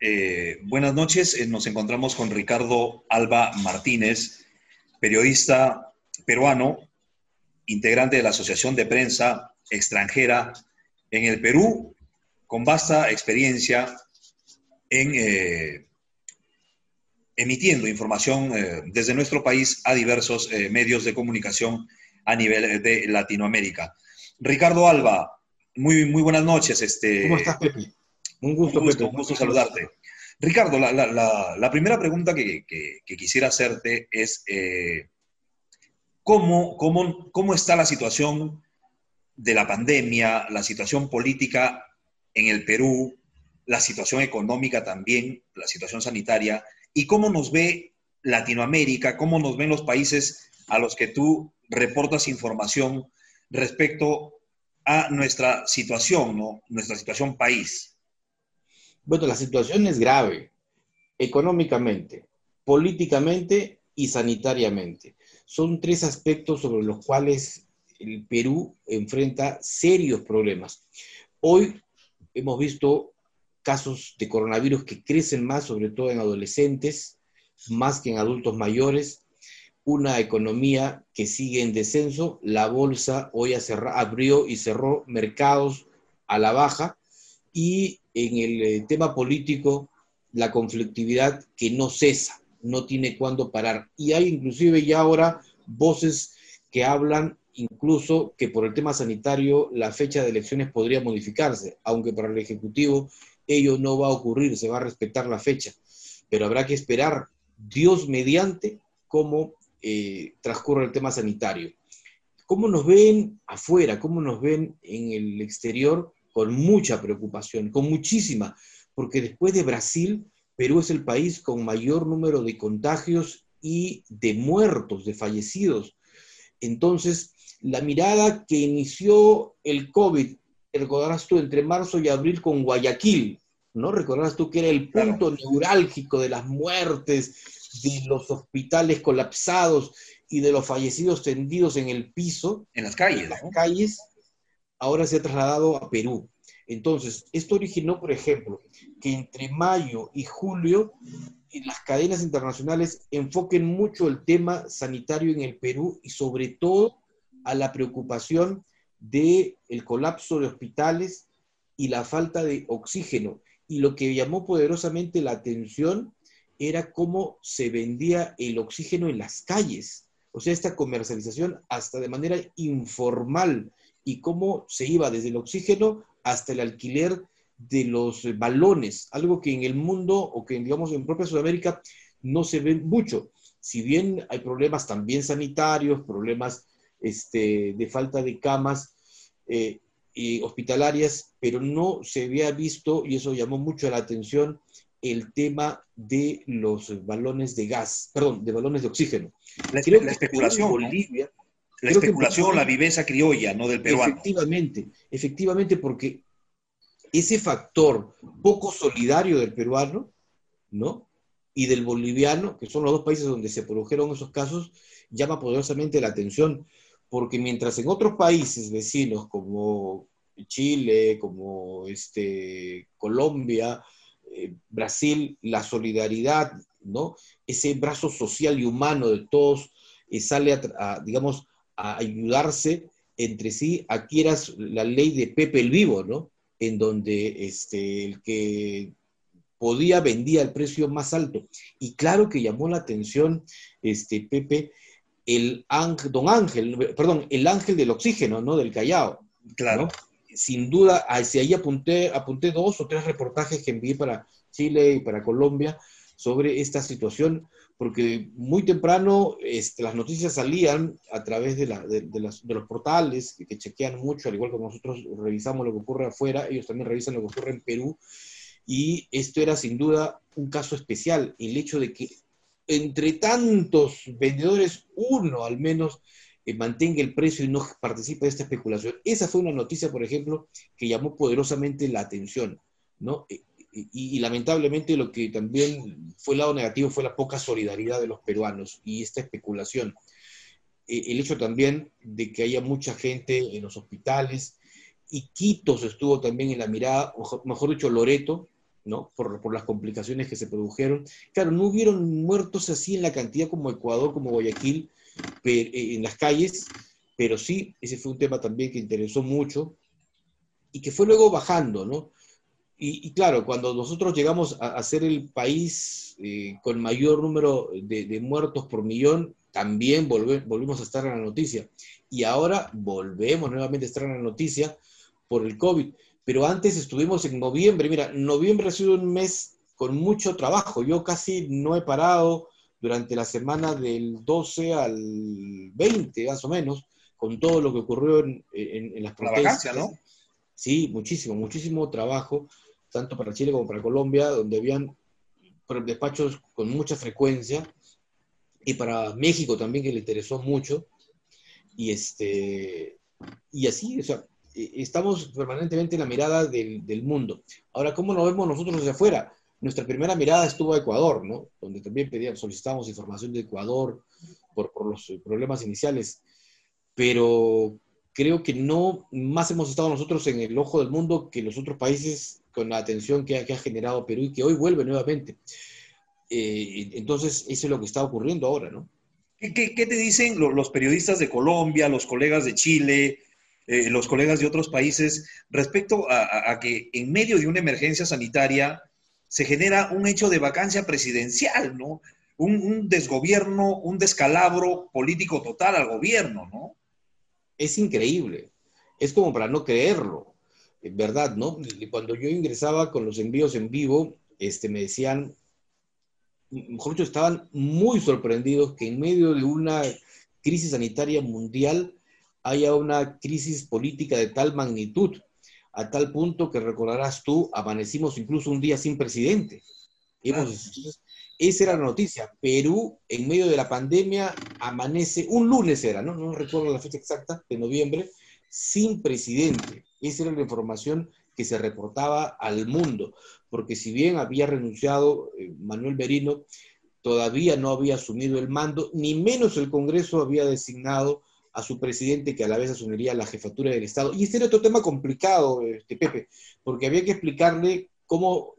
Eh, buenas noches, eh, nos encontramos con Ricardo Alba Martínez, periodista peruano, integrante de la Asociación de Prensa Extranjera en el Perú, con vasta experiencia en eh, emitiendo información desde nuestro país a diversos medios de comunicación a nivel de Latinoamérica. Ricardo Alba, muy, muy buenas noches. Este, ¿Cómo estás, Pepe? Un gusto, un gusto, saludarte. Ricardo, la, primera pregunta que, quisiera hacerte es, eh, ¿cómo, cómo, está la situación de la pandemia, la situación política en el Perú, la situación económica también, la situación sanitaria, y cómo nos ve Latinoamérica, cómo nos ven los países a los que tú reportas información respecto a nuestra situación, ¿no? nuestra situación país? Bueno, la situación es grave, económicamente, políticamente y sanitariamente. Son tres aspectos sobre los cuales el Perú enfrenta serios problemas. Hoy hemos visto casos de coronavirus que crecen más, sobre todo en adolescentes, más que en adultos mayores, una economía que sigue en descenso, la bolsa hoy abrió y cerró mercados a la baja y en el eh, tema político la conflictividad que no cesa, no tiene cuándo parar. Y hay inclusive ya ahora voces que hablan incluso que por el tema sanitario la fecha de elecciones podría modificarse, aunque para el Ejecutivo ello no va a ocurrir, se va a respetar la fecha. Pero habrá que esperar, Dios mediante, cómo eh, transcurre el tema sanitario. ¿Cómo nos ven afuera? ¿Cómo nos ven en el exterior? Con mucha preocupación, con muchísima, porque después de Brasil, Perú es el país con mayor número de contagios y de muertos, de fallecidos. Entonces, la mirada que inició el COVID, recordarás tú, entre marzo y abril con Guayaquil, ¿no? Recordarás tú que era el punto neurálgico de las muertes, de los hospitales colapsados y de los fallecidos tendidos en el piso. En las calles. En las calles ahora se ha trasladado a Perú. Entonces, esto originó, por ejemplo, que entre mayo y julio las cadenas internacionales enfoquen mucho el tema sanitario en el Perú y sobre todo a la preocupación del el colapso de hospitales y la falta de oxígeno. Y lo que llamó poderosamente la atención era cómo se vendía el oxígeno en las calles. O sea, esta comercialización hasta de manera informal y cómo se iba desde el oxígeno hasta el alquiler de los balones, algo que en el mundo o que digamos en propia Sudamérica no se ve mucho. Si bien hay problemas también sanitarios, problemas este, de falta de camas eh, y hospitalarias, pero no se había visto, y eso llamó mucho la atención, el tema de los balones de gas, perdón, de balones de oxígeno. La, la especulación. Bolivia, la especulación, la viveza criolla, ¿no? Del peruano. Efectivamente, efectivamente, porque ese factor poco solidario del peruano, ¿no? Y del boliviano, que son los dos países donde se produjeron esos casos, llama poderosamente la atención, porque mientras en otros países vecinos como Chile, como este, Colombia, eh, Brasil, la solidaridad, ¿no? Ese brazo social y humano de todos eh, sale a, digamos, a ayudarse entre sí. Aquí era la ley de Pepe el Vivo, ¿no? En donde este, el que podía vendía el precio más alto. Y claro que llamó la atención, este, Pepe, el ángel, don Ángel, perdón, el ángel del oxígeno, ¿no? Del Callao. Claro. Sin duda, hacia ahí apunté, apunté dos o tres reportajes que envié para Chile y para Colombia sobre esta situación, porque muy temprano este, las noticias salían a través de, los portales que, chequean mucho, al igual que nosotros revisamos lo que ocurre afuera, ellos también revisan lo que ocurre en Perú, y esto era sin duda un caso especial, el hecho de que entre tantos vendedores, uno al menos eh, mantenga el precio y no participe de esta especulación. Esa fue una noticia, por ejemplo, que llamó poderosamente la atención. ¿no? Eh, y, lamentablemente lo que también fue el lado negativo fue la poca solidaridad de los peruanos y esta especulación. E, el hecho también de que haya mucha gente en los hospitales y Quitos estuvo también en la mirada, o mejor dicho, Loreto, ¿no? Por, por, las complicaciones que se produjeron. Claro, no hubieron muertos así en la cantidad como Ecuador, como Guayaquil, pero, en las calles, pero sí, ese fue un tema también que interesó mucho y que fue luego bajando, ¿no? Y, claro, cuando nosotros llegamos a, ser el país eh, con mayor número de, de, muertos por millón, también volve, volvimos a estar en la noticia. Y ahora volvemos nuevamente a estar en la noticia por el COVID. Pero antes estuvimos en noviembre. Mira, noviembre ha sido un mes con mucho trabajo. Yo casi no he parado durante la semana del 12 al 20, más o menos, con todo lo que ocurrió en, en, las protestas. ¿no? Sí, muchísimo, muchísimo trabajo, tanto para Chile como para Colombia, donde habían despachos con mucha frecuencia, y para México también, que le interesó mucho. Y, este, y así, o sea, e, estamos permanentemente en la mirada del, mundo. Ahora, ¿cómo nos vemos nosotros desde afuera? Nuestra primera mirada estuvo a Ecuador, ¿no? Donde también pedíamos, solicitamos información de Ecuador por, por los problemas iniciales. Pero creo que no más hemos estado nosotros en el ojo del mundo que los otros países con la atención que ha, que ha generado Perú y que hoy vuelve nuevamente. Eh, entonces, eso es lo que está ocurriendo ahora, ¿no? ¿Qué, qué, te dicen los periodistas de Colombia, los colegas de Chile, eh, los colegas de otros países respecto a, a, que en medio de una emergencia sanitaria se genera un hecho de vacancia presidencial, ¿no? Un, un, desgobierno, un descalabro político total al gobierno, ¿no? Es increíble. Es como para no creerlo, ¿verdad? ¿no? Cuando yo ingresaba con los envíos en vivo, este, me decían, mejor dicho, estaban muy sorprendidos que en medio de una crisis sanitaria mundial haya una crisis política de tal magnitud, a tal punto que recordarás tú, amanecimos incluso un día sin presidente. Hemos, esa era la noticia. Perú, en medio de la pandemia, amanece, un lunes era, ¿no? No recuerdo la fecha exacta, de noviembre, sin presidente. Esa era la información que se reportaba al mundo, porque si bien había renunciado eh, Manuel Merino, todavía no había asumido el mando, ni menos el Congreso había designado a su presidente que a la vez asumiría la jefatura del Estado. Y este era otro tema complicado, este, Pepe, porque había que explicarle cómo,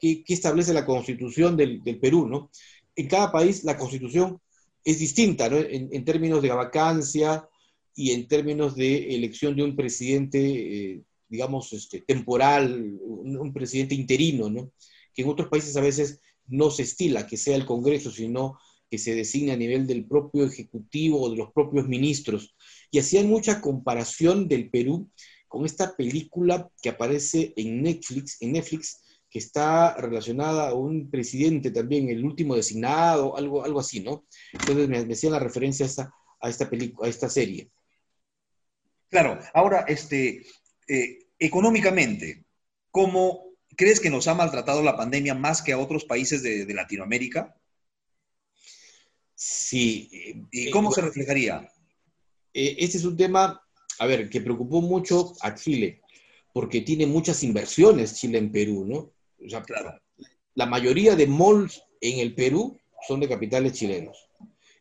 qué, establece la constitución del, Perú, ¿no? En cada país la constitución es distinta, ¿no? En, términos de vacancia y en términos de elección de un presidente eh, digamos, este, temporal, un, presidente interino, ¿no? Que en otros países a veces no se estila que sea el Congreso, sino que se designe a nivel del propio Ejecutivo o de los propios ministros. Y hacían mucha comparación del Perú con esta película que aparece en Netflix, en Netflix, que está relacionada a un presidente también, el último designado, algo, algo así, ¿no? Entonces me, me hacían la referencia a esta, a esta película, a esta serie. Claro, ahora, este, eh, económicamente, ¿cómo crees que nos ha maltratado la pandemia más que a otros países de, Latinoamérica? Sí. ¿Y eh, cómo se reflejaría? Eh, este es un tema, a ver, que preocupó mucho a Chile, porque tiene muchas inversiones Chile en Perú, ¿no? O sea, claro. La mayoría de malls en el Perú son de capitales chilenos.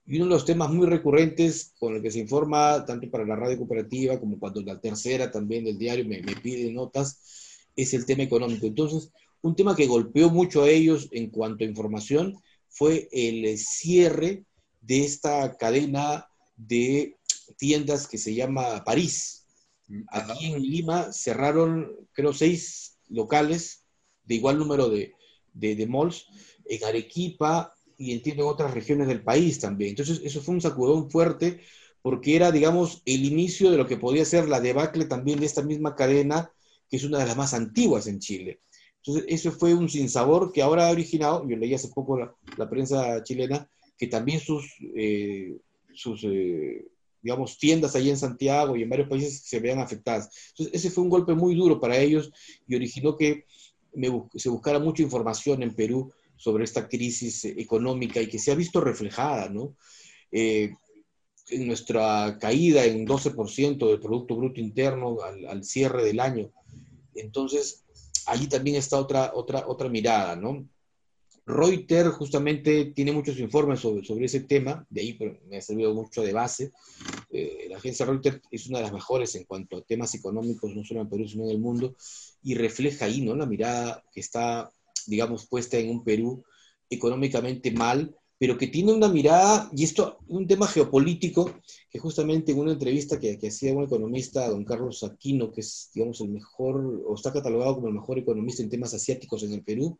Y uno de los temas muy recurrentes con el que se informa, tanto para la radio cooperativa como cuando la tercera también del diario me, me pide notas, es el tema económico. Entonces, un tema que golpeó mucho a ellos en cuanto a información fue el cierre de esta cadena de tiendas que se llama París. Aquí en Lima cerraron, creo, seis locales de igual número de, de, de malls. En Arequipa y entiendo en otras regiones del país también. Entonces, eso fue un sacudón fuerte porque era, digamos, el inicio de lo que podía ser la debacle también de esta misma cadena, que es una de las más antiguas en Chile. Entonces, eso fue un sinsabor que ahora ha originado, yo leí hace poco la, prensa chilena, que también sus, eh, sus eh, digamos, tiendas allí en Santiago y en varios países se vean afectadas. Entonces, ese fue un golpe muy duro para ellos y originó que se buscara mucha información en Perú sobre esta crisis económica y que se ha visto reflejada, ¿no? Eh, en nuestra caída en 12% del Producto Bruto Interno al, cierre del año. Entonces, allí también está otra, otra, otra mirada, ¿no? Reuters justamente tiene muchos informes sobre, sobre ese tema, de ahí me ha servido mucho de base. Eh, la agencia Reuters es una de las mejores en cuanto a temas económicos, no solo en Perú, sino en el mundo, y refleja ahí, ¿no? La mirada que está digamos, puesta en un Perú económicamente mal, pero que tiene una mirada, y esto, un tema geopolítico, que justamente en una entrevista que, que hacía un economista, don Carlos Aquino, que es, digamos, el mejor, o está catalogado como el mejor economista en temas asiáticos en el Perú,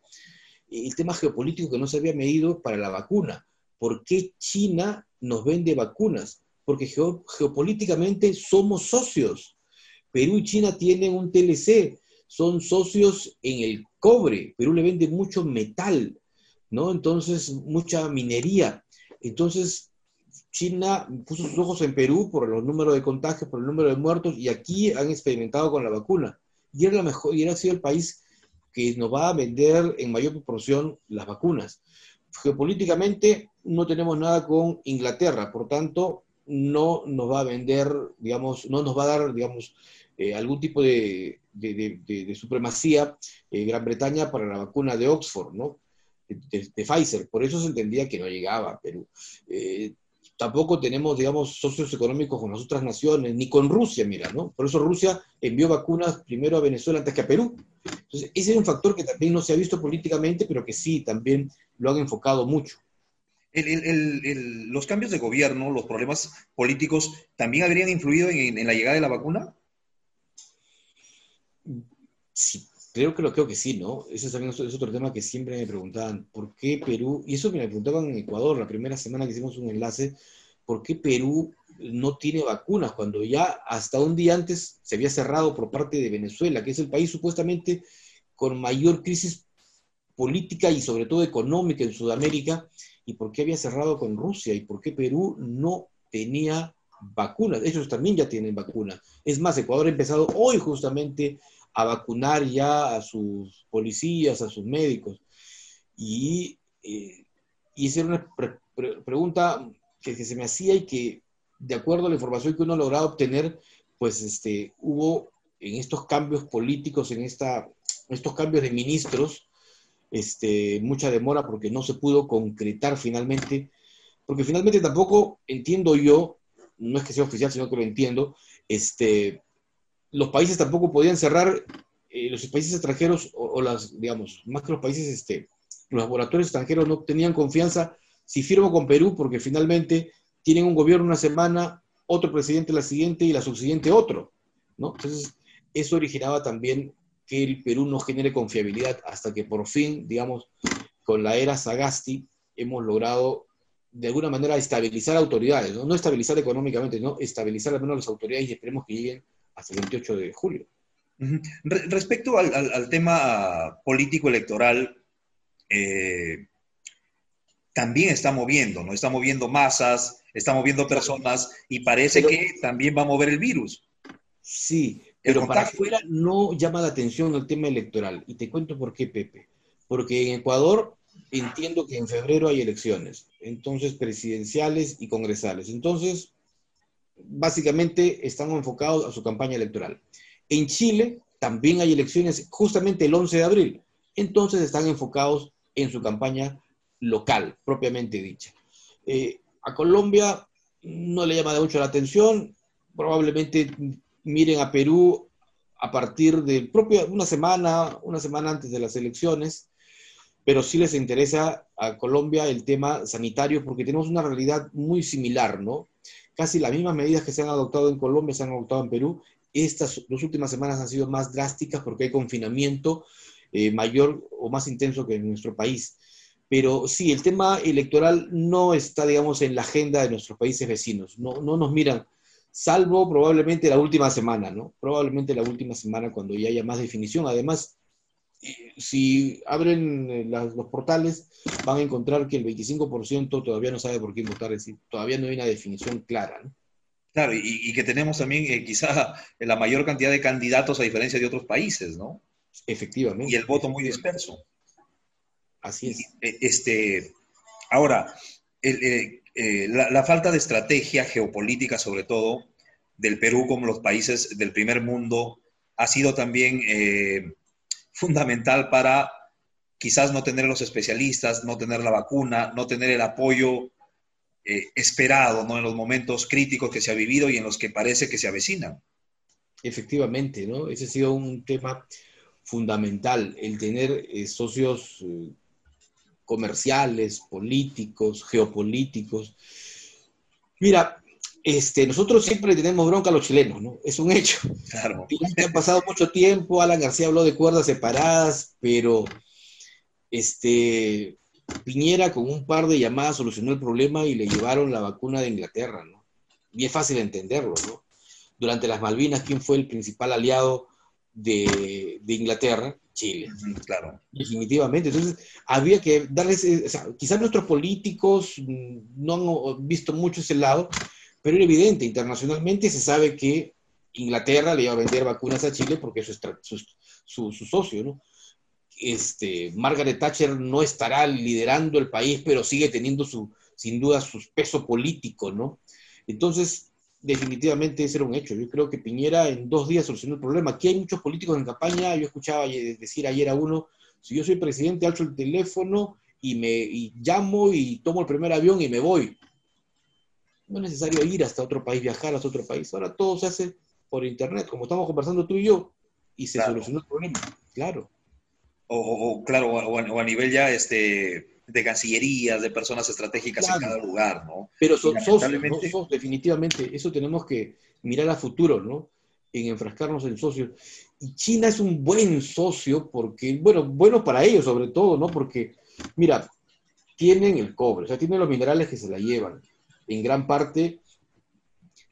el tema geopolítico que no se había medido para la vacuna. ¿Por qué China nos vende vacunas? Porque geopolíticamente somos socios. Perú y China tienen un TLC, son socios en el cobre. Perú le vende mucho metal, ¿no? Entonces, mucha minería. Entonces, China puso sus ojos en Perú por los números de contagios, por el número de muertos, y aquí han experimentado con la vacuna. Y era, la mejor, y era sido el país que nos va a vender en mayor proporción las vacunas. Geopolíticamente no tenemos nada con Inglaterra, por tanto, no nos va a vender, digamos, no nos va a dar, digamos, eh, algún tipo de, de, supremacía eh, Gran Bretaña para la vacuna de Oxford, ¿no? De, Pfizer. Por eso se entendía que no llegaba a Perú. Eh, tampoco tenemos, digamos, socios económicos con las otras naciones, ni con Rusia, mira, ¿no? Por eso Rusia envió vacunas primero a Venezuela antes que a Perú. Entonces, ese es un factor que también no se ha visto políticamente, pero que sí, también lo han enfocado mucho. los cambios de gobierno, los problemas políticos, ¿también habrían influido en la llegada de la vacuna? Sí, creo que lo creo que sí, ¿no? Ese también es otro tema que siempre me preguntaban, ¿por qué Perú? Y eso me preguntaban en Ecuador la primera semana que hicimos un enlace, ¿por qué Perú no tiene vacunas cuando ya hasta un día antes se había cerrado por parte de Venezuela, que es el país supuestamente con mayor crisis política y sobre todo económica en Sudamérica, y por qué había cerrado con Rusia y por qué Perú no tenía vacunas. Ellos también ya tienen vacunas. Es más, Ecuador ha empezado hoy justamente a vacunar ya a sus policías, a sus médicos. Y, eh, esa era una pregunta que, se me hacía y que, de acuerdo a la información que uno ha logrado obtener, pues este, hubo en estos cambios políticos, en esta, estos cambios de ministros, este, mucha demora porque no se pudo concretar finalmente, porque finalmente tampoco entiendo yo, no es que sea oficial, sino que lo entiendo, este, los países tampoco podían cerrar, eh, los países extranjeros o, las, digamos, más que los países, este, los laboratorios extranjeros no tenían confianza. Si firmo con Perú porque finalmente tienen un gobierno una semana, otro presidente la siguiente y la subsiguiente otro, ¿no? Entonces, eso originaba también que el Perú no genere confiabilidad hasta que por fin, digamos, con la era Sagasti hemos logrado de alguna manera estabilizar autoridades, no, no estabilizar económicamente, no estabilizar al menos las autoridades y esperemos que lleguen hasta el 28 de julio. respecto al, tema político electoral, eh, también está moviendo, ¿no? Está moviendo masas, está moviendo personas y parece que también va a mover el virus. Sí, pero para afuera no llama la atención el tema electoral. Y te cuento por qué, Pepe. Porque en Ecuador entiendo que en febrero hay elecciones, entonces presidenciales y congresales. Entonces, básicamente están enfocados a su campaña electoral. En Chile también hay elecciones justamente el 11 de abril, entonces están enfocados en su campaña local, propiamente dicha. Eh, a Colombia no le llama mucho la atención, probablemente miren a Perú a partir de una semana, una semana antes de las elecciones, pero sí les interesa a Colombia el tema sanitario porque tenemos una realidad muy similar, ¿no? Casi las mismas medidas que se han adoptado en Colombia se han adoptado en Perú. Estas dos últimas semanas han sido más drásticas porque hay confinamiento eh, mayor o más intenso que en nuestro país. Pero sí, el tema electoral no está, digamos, en la agenda de nuestros países vecinos. No, no nos miran, salvo probablemente la última semana, ¿no? Probablemente la última semana cuando ya haya más definición. Además, si abren eh, los portales, van a encontrar que el 25% todavía no sabe por quién votar, es decir, todavía no hay una definición clara. Claro, y, que tenemos también eh, quizá la mayor cantidad de candidatos a diferencia de otros países, ¿no? Efectivamente. Y el voto muy disperso. Así es. Eh, este, ahora, la, la, falta de estrategia geopolítica, sobre todo, del Perú como los países del primer mundo, ha sido también fundamental para quizás no tener los especialistas, no tener la vacuna, no tener el apoyo eh, esperado ¿no? en los momentos críticos que se ha vivido y en los que parece que se avecinan. Efectivamente, ¿no? Ese ha sido un tema fundamental el tener eh, socios eh, comerciales, políticos, geopolíticos. Mira, este, nosotros siempre tenemos bronca a los chilenos, ¿no? Es un hecho. Claro. Ha pasado mucho tiempo, Alan García habló de cuerdas separadas, pero este, Piñera con un par de llamadas solucionó el problema y le llevaron la vacuna de Inglaterra, ¿no? Y es fácil entenderlo, ¿no? Durante las Malvinas, ¿quién fue el principal aliado de, Inglaterra? Chile. Claro. Definitivamente. Entonces, había que darles, o sea, quizás nuestros políticos no han visto mucho ese lado, pero era evidente, internacionalmente se sabe que Inglaterra le iba a vender vacunas a Chile porque es su, socio, ¿no? este, Margaret Thatcher no estará liderando el país, pero sigue teniendo su, sin duda su peso político, ¿no? Entonces, definitivamente ese era un hecho. Yo creo que Piñera en dos días solucionó el problema. Aquí hay muchos políticos en campaña, yo escuchaba decir ayer a uno, si yo soy presidente, alzo el teléfono y me y llamo y tomo el primer avión y me voy. No es necesario ir hasta otro país, viajar hasta otro país. Ahora todo se hace por internet, como estamos conversando tú y yo, y se solucionó el problema. Claro o, claro, o a, nivel ya este, de cancillerías, de personas estratégicas en cada lugar, ¿no? Pero son socios, definitivamente, eso tenemos que mirar a futuro, ¿no? En enfrascarnos en socios. Y China es un buen socio porque, bueno, bueno para ellos sobre todo, ¿no? Porque, mira, tienen el cobre, o sea, tienen los minerales que se la llevan. En gran parte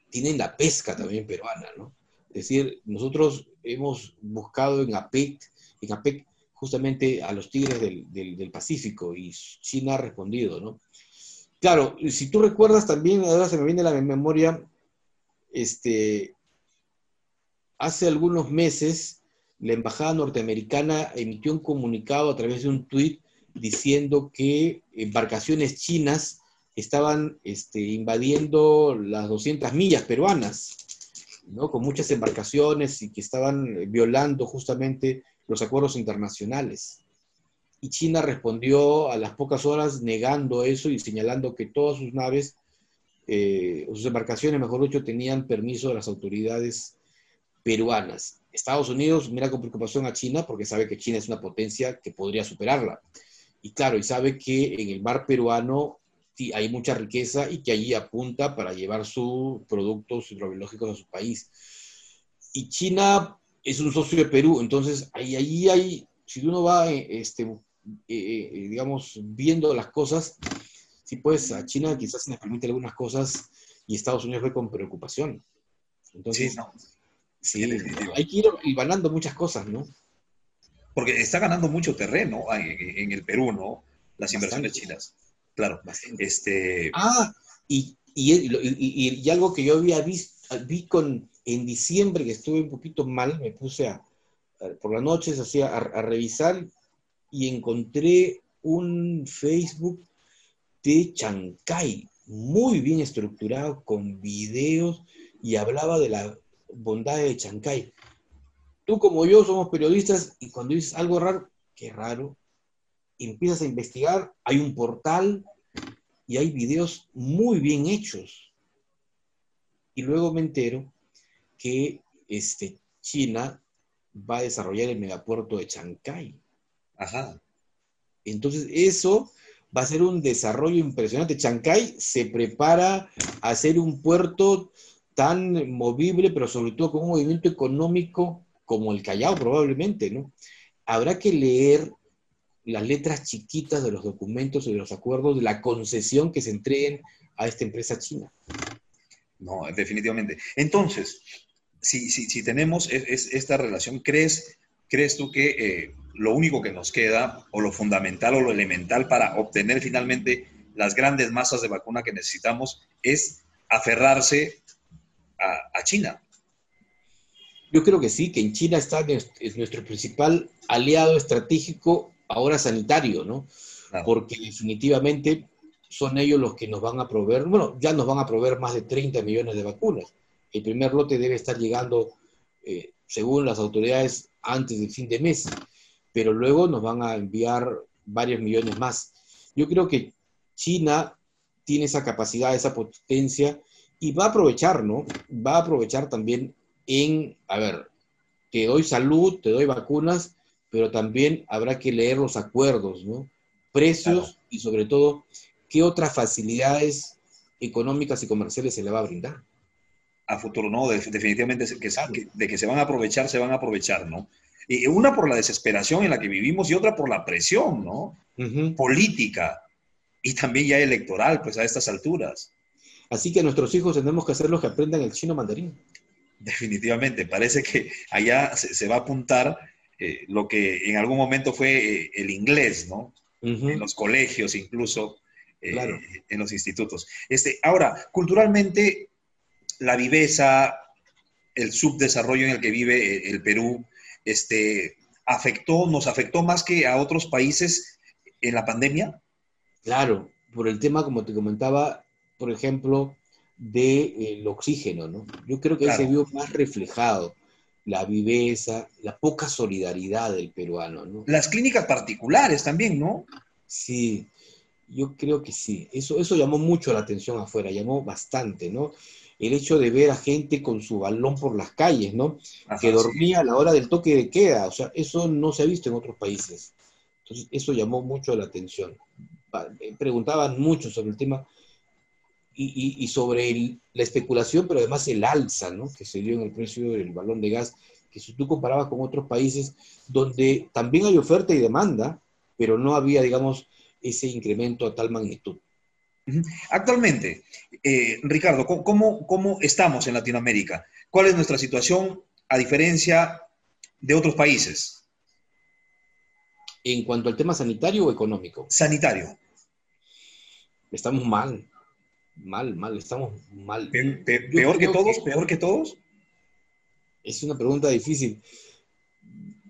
tienen la pesca también peruana, ¿no? Es decir, nosotros hemos buscado en APEC, en APEC justamente a los tigres del, Pacífico y China ha respondido, ¿no? Claro, si tú recuerdas también, ahora se me viene a la memoria, este, hace algunos meses la embajada norteamericana emitió un comunicado a través de un tuit diciendo que embarcaciones chinas estaban este, invadiendo las 200 millas peruanas, ¿no? con muchas embarcaciones y que estaban violando justamente los acuerdos internacionales. Y China respondió a las pocas horas negando eso y señalando que todas sus naves, eh, sus embarcaciones, mejor dicho, tenían permiso de las autoridades peruanas. Estados Unidos mira con preocupación a China porque sabe que China es una potencia que podría superarla. Y claro, y sabe que en el mar peruano hay mucha riqueza y que allí apunta para llevar sus productos hidrobiológicos a su país. Y China es un socio de Perú, entonces ahí, ahí hay, si uno va, eh, este, eh, eh, digamos, viendo las cosas, si pues a China quizás se les permite algunas cosas y Estados Unidos ve con preocupación. Entonces, sí, hay que ir ganando muchas cosas, ¿no? Porque está ganando mucho terreno en, el Perú, ¿no? Las inversiones chinas. Claro. Este... Ah, y, y, algo que yo había visto, vi con, en diciembre que estuve un poquito mal, me puse a, por las noches hacía, a, revisar y encontré un Facebook de Chancay, muy bien estructurado, con videos, y hablaba de la bondad de Chancay. Tú como yo somos periodistas y cuando dices algo raro, qué raro, empiezas a investigar, hay un portal y hay videos muy bien hechos. Y luego me entero que este, China va a desarrollar el megapuerto de Chancay. Ajá. Entonces, eso va a ser un desarrollo impresionante. Chancay se prepara a ser un puerto tan movible, pero sobre todo con un movimiento económico como el Callao probablemente, ¿no? Habrá que leer las letras chiquitas de los documentos y de los acuerdos de la concesión que se entreguen a esta empresa china. No, definitivamente. Entonces, si, si, si tenemos esta relación, ¿crees, crees tú que eh, lo único que nos queda, o lo fundamental o lo elemental para obtener finalmente las grandes masas de vacuna que necesitamos, es aferrarse a, China? Yo creo que sí, que en China está es nuestro principal aliado estratégico, ahora sanitario, ¿no? Porque definitivamente son ellos los que nos van a proveer, bueno, ya nos van a proveer más de 30 millones de vacunas. El primer lote debe estar llegando, eh, según las autoridades, antes del fin de mes, pero luego nos van a enviar varios millones más. Yo creo que China tiene esa capacidad, esa potencia, y va a aprovechar, ¿no? Va a aprovechar también en, a ver, te doy salud, te doy vacunas, pero también habrá que leer los acuerdos, ¿no? Precios y sobre todo, qué otras facilidades económicas y comerciales se le va a brindar. A futuro, no, definitivamente que, de que se van a aprovechar, se van a aprovechar, ¿no? Y una por la desesperación en la que vivimos y otra por la presión, ¿no? Política y también ya electoral, pues a estas alturas. Así que nuestros hijos tenemos que hacer los que aprendan el chino mandarín. Definitivamente, parece que allá se, va a apuntar eh, lo que en algún momento fue eh, el inglés, ¿no? En los colegios incluso, eh, en los institutos. Este, ahora, culturalmente, la viveza, el subdesarrollo en el que vive el Perú, este, afectó, nos afectó más que a otros países en la pandemia. Claro, por el tema, como te comentaba, por ejemplo, del oxígeno, ¿no? Yo creo que ahí se vio más reflejado la viveza, la poca solidaridad del peruano, ¿no? Las clínicas particulares también, ¿no? Sí, yo creo que sí. Eso, eso llamó mucho la atención afuera, llamó bastante, ¿no? El hecho de ver a gente con su balón por las calles, ¿no? que dormía a la hora del toque de queda, o sea, eso no se ha visto en otros países. Entonces, eso llamó mucho la atención. Eh, preguntaban mucho sobre el tema y, sobre la especulación, pero además el alza ¿no? que se dio en el precio del balón de gas, que si tú comparabas con otros países donde también hay oferta y demanda, pero no había, digamos, ese incremento a tal magnitud. Actualmente, eh, Ricardo, ¿cómo, ¿cómo estamos en Latinoamérica? ¿Cuál es nuestra situación a diferencia de otros países? ¿En cuanto al tema sanitario o económico? Sanitario. Estamos mal, mal, mal, estamos mal. ¿Peor que todos? ¿Peor que todos? Es una pregunta difícil.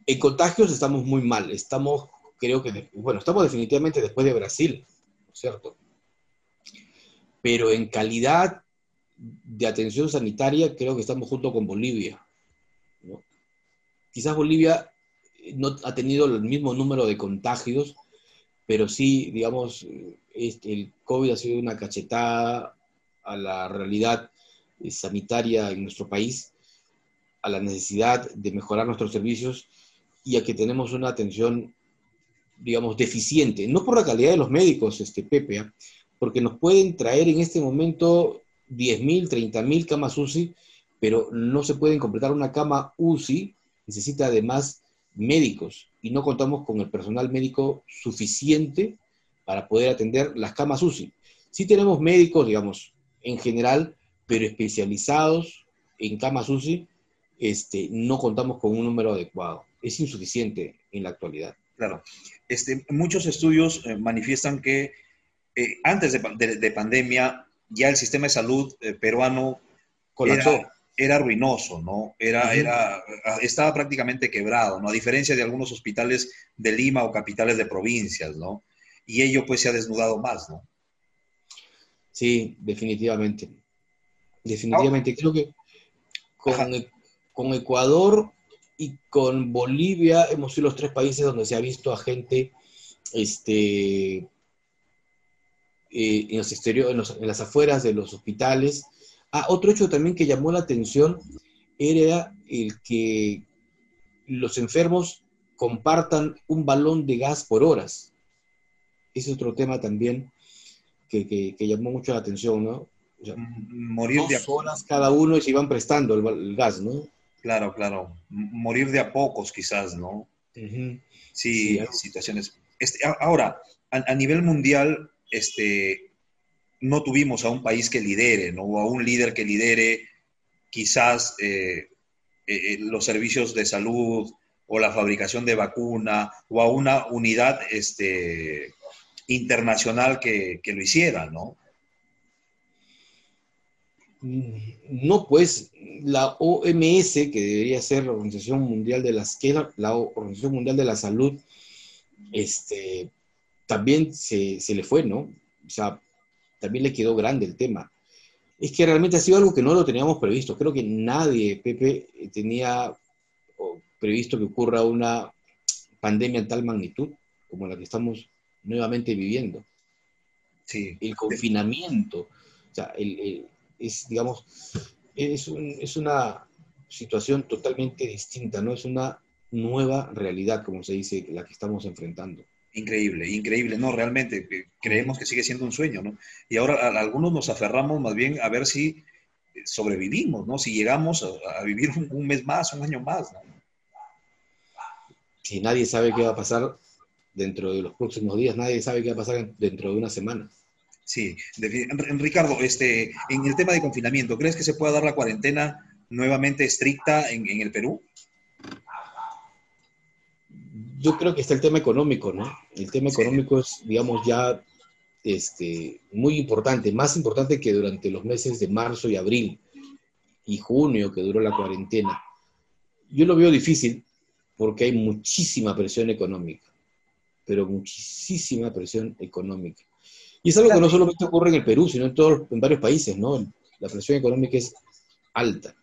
En contagios estamos muy mal. Estamos, creo que, bueno, estamos definitivamente después de Brasil, ¿cierto? Pero en calidad de atención sanitaria, creo que estamos junto con Bolivia. Quizás Bolivia no ha tenido el mismo número de contagios, pero sí, digamos, este, el COVID ha sido una cachetada a la realidad eh, sanitaria en nuestro país, a la necesidad de mejorar nuestros servicios y a que tenemos una atención, digamos, deficiente, no por la calidad de los médicos, este, Pepe, ¿ah? porque nos pueden traer en este momento 10.000, 30.000 camas UCI, pero no se pueden completar una cama UCI, necesita además médicos y no contamos con el personal médico suficiente para poder atender las camas UCI. Sí tenemos médicos, digamos, en general, pero especializados en camas UCI, este, no contamos con un número adecuado. Es insuficiente en la actualidad. Claro. Este, muchos estudios eh, manifiestan que eh, antes de, pandemia ya el sistema de salud eh, peruano colapsó era ruinoso, ¿no? Era, era, estaba prácticamente quebrado, ¿no? A diferencia de algunos hospitales de Lima o capitales de provincias, ¿no? Y ello pues se ha desnudado más, ¿no? Sí, definitivamente. Definitivamente. Creo que con, Ecuador y con Bolivia hemos sido los tres países donde se ha visto a gente este, eh, en los exteriores, en las afueras de los hospitales, Ah, otro hecho también que llamó la atención era el que los enfermos compartan un balón de gas por horas. Ese es otro tema también que, llamó mucho la atención, ¿no? morir de a horas cada uno y se iban prestando el, gas, ¿no? Claro, claro. Morir de a pocos quizás, ¿no? Sí, situaciones. Este, ahora, a, a, nivel mundial, este, no tuvimos a un país que lidere, ¿no? o a un líder que lidere quizás eh, eh, los servicios de salud o la fabricación de vacuna, o a una unidad este, internacional que, lo hiciera, ¿no? No, pues la OMS, que debería ser la Organización Mundial de las, la Organización Mundial de la Salud, este, también se, se le fue, ¿no? O sea, también le quedó grande el tema. Es que realmente ha sido algo que no lo teníamos previsto. Creo que nadie, Pepe, tenía previsto que ocurra una pandemia en tal magnitud como la que estamos nuevamente viviendo. Sí. El confinamiento, o sea, es, digamos, es, es, una situación totalmente distinta, ¿no? Es una nueva realidad, como se dice, la que estamos enfrentando. Increíble, increíble, no, realmente creemos que sigue siendo un sueño, ¿no? Y ahora algunos nos aferramos más bien a ver si eh, sobrevivimos, ¿no? Si llegamos a, vivir un, mes más, un año más, ¿no? Si nadie sabe qué va a pasar dentro de los próximos días, nadie sabe qué va a pasar dentro de una semana. Sí, Ricardo, este, en el tema de confinamiento, ¿crees que se pueda dar la cuarentena nuevamente estricta en, en el Perú? yo creo que está el tema económico, ¿no? El tema económico es, digamos, ya este, muy importante, más importante que durante los meses de marzo y abril y junio que duró la cuarentena. Yo lo veo difícil porque hay muchísima presión económica, pero muchísima presión económica. Y es algo que no solamente ocurre en el Perú, sino en, todos, en varios países, ¿no? La presión económica es alta.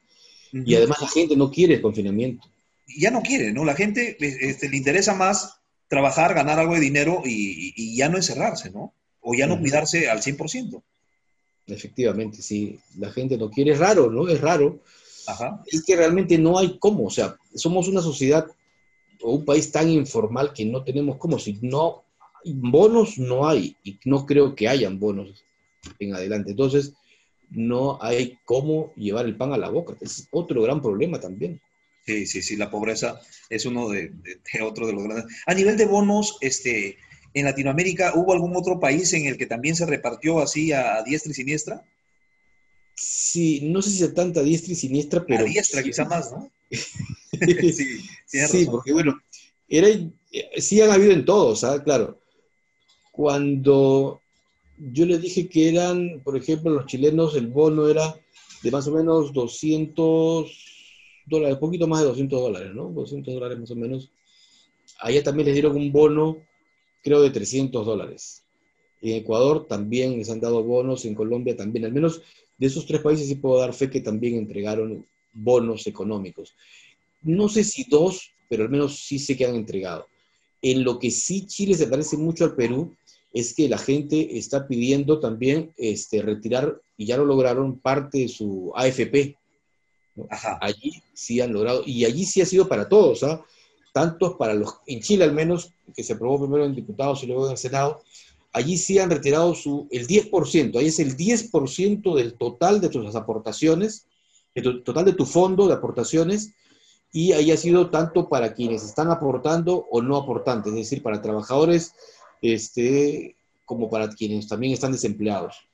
Y además la gente no quiere el confinamiento ya no quiere, ¿no? La gente este, le interesa más trabajar, ganar algo de dinero y, ya no encerrarse, ¿no? O ya no cuidarse al 100%. Efectivamente, sí. La gente no quiere. Es raro, ¿no? Es raro. Ajá. Es que realmente no hay cómo. O sea, somos una sociedad o un país tan informal que no tenemos cómo. Si no, bonos no hay y no creo que hayan bonos en adelante. Entonces, no hay cómo llevar el pan a la boca. Es otro gran problema también. Sí, sí, sí, la pobreza es uno de, de, otro de los grandes. A nivel de bonos, este, en Latinoamérica, ¿hubo algún otro país en el que también se repartió así a, diestra y siniestra? Sí, no sé si a tanta diestra y siniestra, pero... A diestra quizá más, ¿no? sí, sí porque bueno, era, sí han habido en todos, ¿sabes? Claro. Cuando yo les dije que eran, por ejemplo, los chilenos, el bono era de más o menos 200 dólares, un poquito más de 200 dólares, ¿no? 200 dólares más o menos. Allá también les dieron un bono, creo, de 300 dólares. En Ecuador también les han dado bonos, en Colombia también. Al menos de esos tres países sí puedo dar fe que también entregaron bonos económicos. No sé si dos, pero al menos sí sé que han entregado. En lo que sí Chile se parece mucho al Perú es que la gente está pidiendo también este, retirar, y ya lo lograron, parte de su AFP, Allí sí han logrado, y allí sí ha sido para todos, ¿ah? tantos para los, en Chile al menos, que se aprobó primero en diputados y luego en el Senado, allí sí han retirado su, el 10%, ahí es el 10% del total de tus aportaciones, total de tu fondo de aportaciones, y ahí ha sido tanto para quienes están aportando o no aportantes, es decir, para trabajadores este, como para quienes también están desempleados.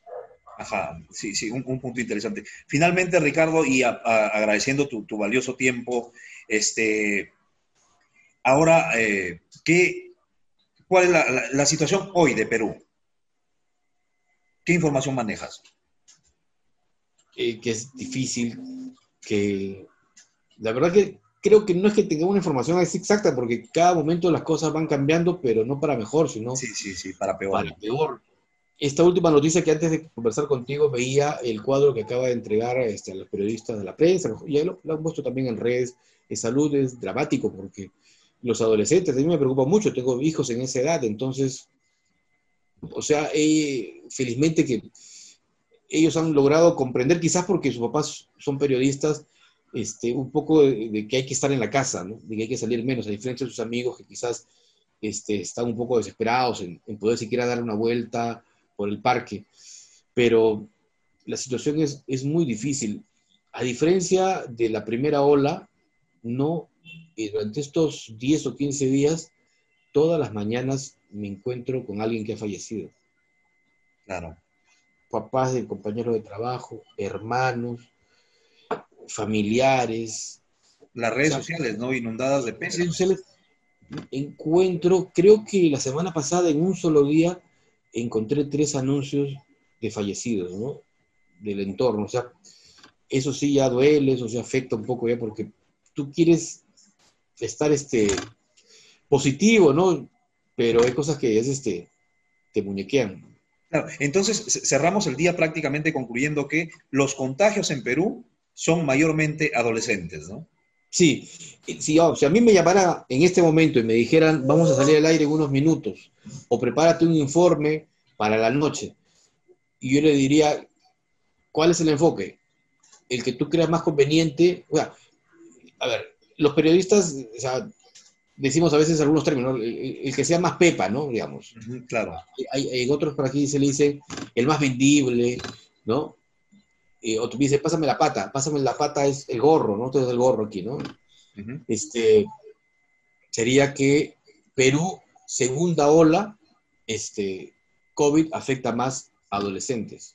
Ajá, sí, sí, un, punto interesante. Finalmente, Ricardo, y agradeciendo tu, valioso tiempo, este, ahora, eh, ¿qué, ¿cuál es la, situación hoy de Perú? ¿Qué información manejas? Eh, que es difícil, que la verdad que creo que no es que tengamos una información exacta, porque cada momento las cosas van cambiando, pero no para mejor, sino sí, sí, sí, para peor. Para peor esta última noticia que antes de conversar contigo veía el cuadro que acaba de entregar este, a los periodistas de la prensa, y lo, lo, han puesto también en redes de salud, es dramático porque los adolescentes, a mí me preocupa mucho, tengo hijos en esa edad, entonces, o sea, eh, felizmente que ellos han logrado comprender, quizás porque sus papás son periodistas, este, un poco de, que hay que estar en la casa, de que hay que salir menos, a diferencia de sus amigos que quizás este, están un poco desesperados en, en poder siquiera dar una vuelta por el parque, pero la situación es, es muy difícil. A diferencia de la primera ola, no, eh, durante estos 10 o 15 días, todas las mañanas me encuentro con alguien que ha fallecido. Claro. Papás de compañeros de trabajo, hermanos, familiares. Las redes sociales, ¿no? Inundadas de pena. Encuentro, creo que la semana pasada, en un solo día, encontré tres anuncios de fallecidos, ¿no? Del entorno. O sea, eso sí ya duele, eso sí afecta un poco ya porque tú quieres estar este, positivo, ¿no? Pero hay cosas que es este, te muñequean. Entonces cerramos el día prácticamente concluyendo que los contagios en Perú son mayormente adolescentes, ¿no? Sí, si, oh, si a mí me llamara en este momento y me dijeran, vamos a salir al aire en unos minutos, o prepárate un informe para la noche, y yo le diría, ¿cuál es el enfoque? El que tú creas más conveniente. O sea, a ver, los periodistas, o sea, decimos a veces algunos términos, el, que sea más pepa, ¿no? Digamos. claro. Hay, hay, otros por aquí se le dice el más vendible, ¿no? Eh, o tú dices, pásame la pata, pásame la pata es el gorro, ¿no? Entonces el gorro aquí, ¿no? Este, sería que Perú, segunda ola, este, COVID afecta más a adolescentes.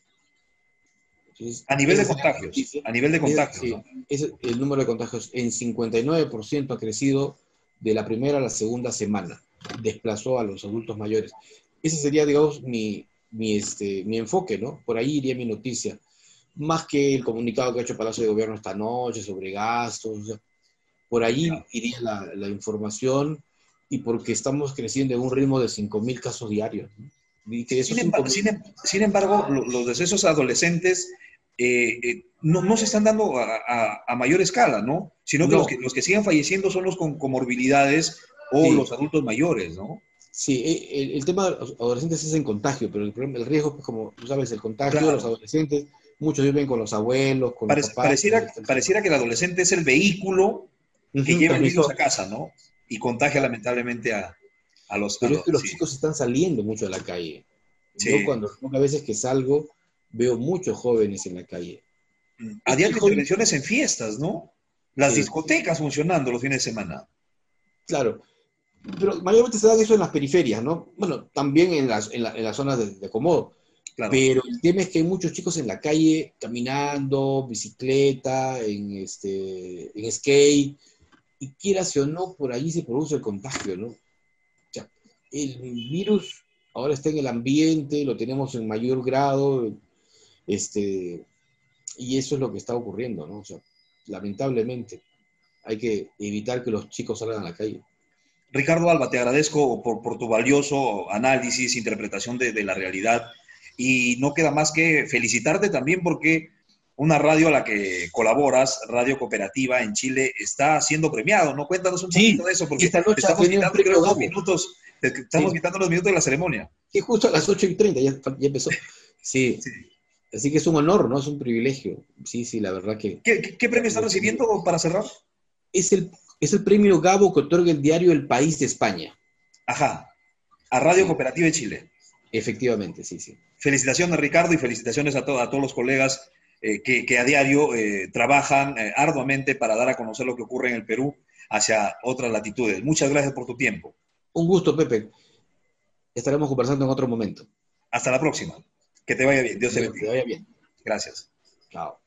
a nivel de contagios, a nivel de contagios. el número de contagios en 59% ha crecido de la primera a la segunda semana. Desplazó a los adultos mayores. Ese sería, digamos, mi, mi, este, mi enfoque, ¿no? Por ahí iría mi noticia. Más que el comunicado que ha hecho Palacio de Gobierno esta noche sobre gastos. por ahí iría la, la, información y porque estamos creciendo en un ritmo de 5.000 casos diarios. sin, embargo, los decesos adolescentes eh, eh, no, no, se están dando a, a, mayor escala, ¿no? Sino que, Los que los que siguen falleciendo son los con comorbilidades o los adultos mayores, ¿no? Sí, eh, el, tema de los adolescentes es en contagio, pero el, el riesgo, pues, como tú sabes, el contagio de los adolescentes, muchos viven con los abuelos, con los papás. Pareciera, pareciera que el adolescente es el vehículo que lleva a niños a casa, ¿no? Y contagia lamentablemente a, a los... Pero es que los chicos están saliendo mucho a la calle. Yo cuando, a veces que salgo, veo muchos jóvenes en la calle. Había intervenciones en fiestas, ¿no? Las discotecas funcionando los fines de semana. Claro, pero mayormente se da eso en las periferias, ¿no? Bueno, también en las, en, las zonas de, de acomodo. Pero el tema es que hay muchos chicos en la calle caminando, bicicleta, en, este, en skate, y quieras o no, por allí se produce el contagio, ¿no? O sea, el virus ahora está en el ambiente, lo tenemos en mayor grado, este, y eso es lo que está ocurriendo, ¿no? O sea, lamentablemente hay que evitar que los chicos salgan a la calle. Ricardo Alba, te agradezco por, tu valioso análisis, interpretación de, la realidad y no queda más que felicitarte también porque una radio a la que colaboras, Radio Cooperativa en Chile, está siendo premiado, ¿no? Cuéntanos un poquito de eso, porque estamos quitando los minutos, estamos quitando los minutos de la ceremonia. Sí, justo a las 8 y 30 ya, empezó. Sí. Así que es un honor, ¿no? Es un privilegio. Sí, sí, la verdad que... ¿Qué, premio está recibiendo para cerrar? Es el es el premio Gabo que otorga el diario El País de España. Ajá, a Radio Cooperativa de Chile. Efectivamente, sí, sí. Felicitaciones, Ricardo, y felicitaciones a, a todos los colegas eh, que, a diario eh, trabajan eh, arduamente para dar a conocer lo que ocurre en el Perú hacia otras latitudes. Muchas gracias por tu tiempo. Un gusto, Pepe. Estaremos conversando en otro momento. Hasta la próxima. Que te vaya bien. Dios te bendiga. Que te vaya bien. Gracias. Chao.